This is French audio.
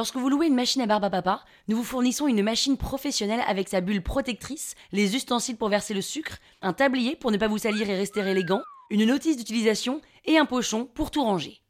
Lorsque vous louez une machine à barbe à papa, nous vous fournissons une machine professionnelle avec sa bulle protectrice, les ustensiles pour verser le sucre, un tablier pour ne pas vous salir et rester élégant, une notice d'utilisation et un pochon pour tout ranger.